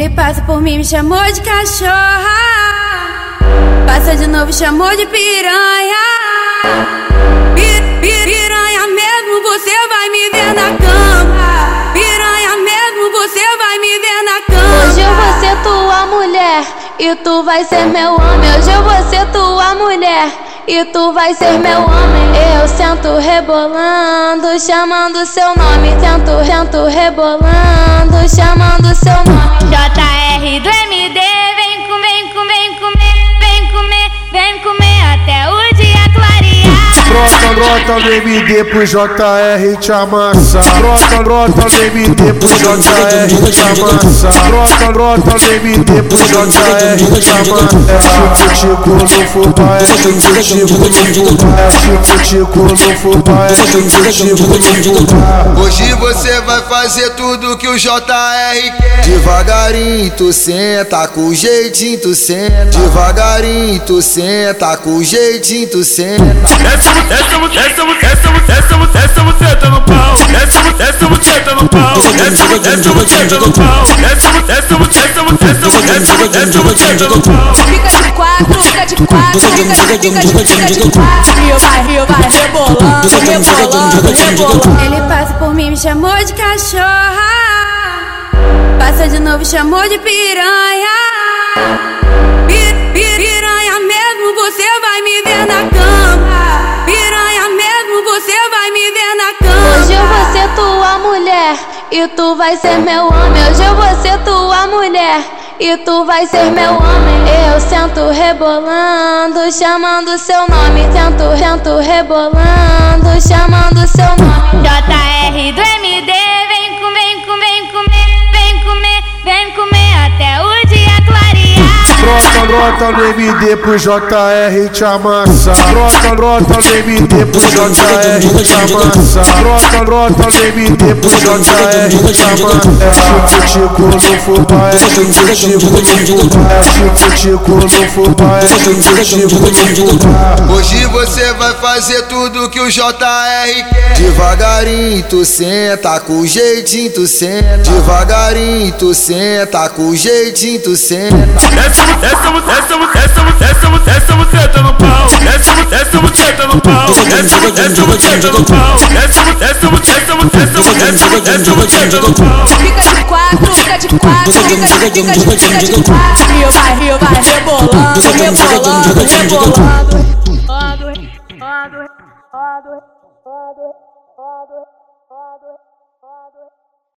Ele passa por mim, me chamou de cachorra. Passa de novo, chamou de piranha. piranha mesmo, você vai me ver na cama. Piranha mesmo, você vai me ver na cama. Hoje eu vou ser tua mulher e tu vai ser meu homem. Hoje eu vou ser tua mulher e tu vai ser meu homem. Eu sento rebolando, chamando seu nome. Tento, tento rebolando, chamando seu nome. JR do MD, Brota, no MD pro JR te amassa. Brota, brota no MD pro JR te amassa. Brota, brota no MD pro JR te amassa. É chico, tico no fubá, é chico, tico no fubá. É chico, tico no fubá, é chico, tico no fubá. Hoje você vai fazer tudo que o JR quer. Devagarinho tu senta, com jeitinho tu senta. Devagarinho tu senta, com jeitinho tu senta. Desce, desce, desce, desce, desce, desce, buceta no pau. Desce, desce, buceta no pau. Desce, desce, buceta no pau. Desce, desce, desce, desce, desce, desce, buceta no pau. Fica de quatro, fica de quatro, fica de, fica de, fica de quatro. Rio vai, Rio vai, rebolando, rebolando, rebolando. Ele passa por mim, me chamou de cachorra. Passa de novo, chamou de piranha. piranha e tu vai ser meu homem. Hoje eu vou ser tua mulher e tu vai ser meu homem. Eu sento rebolando, chamando seu nome. Tento, tento rebolando, chamando seu nome. JR do MD, Brota, no MD pro JR te amassa. Brota, brota no MD pro JR te amassa. Brota, brota no MD pro JR te amassa. É chico, tico no fubá, é chico, tico no fubá. É chico, tico no fubá, é chico, tico no. Hoje você vai fazer tudo que o JR quer. Devagarinho tu senta, com jeitinho tu senta. Devagarinho tu senta, com jeitinho tu senta. Desce, desce, desce, desce, desce, desce, buceta no pau. Desce, desce, buceta no pau. Desce, desce, buceta no pau. Desce, desce, desce, desce, desce, buceta no pau. Fica de quatro, fica de quatro, fica de, de, fica de quatro. Rio vai, Rio vai, rebolando, rebolando, rebolando. Rodo, rodo, rodo, rodo, rodo.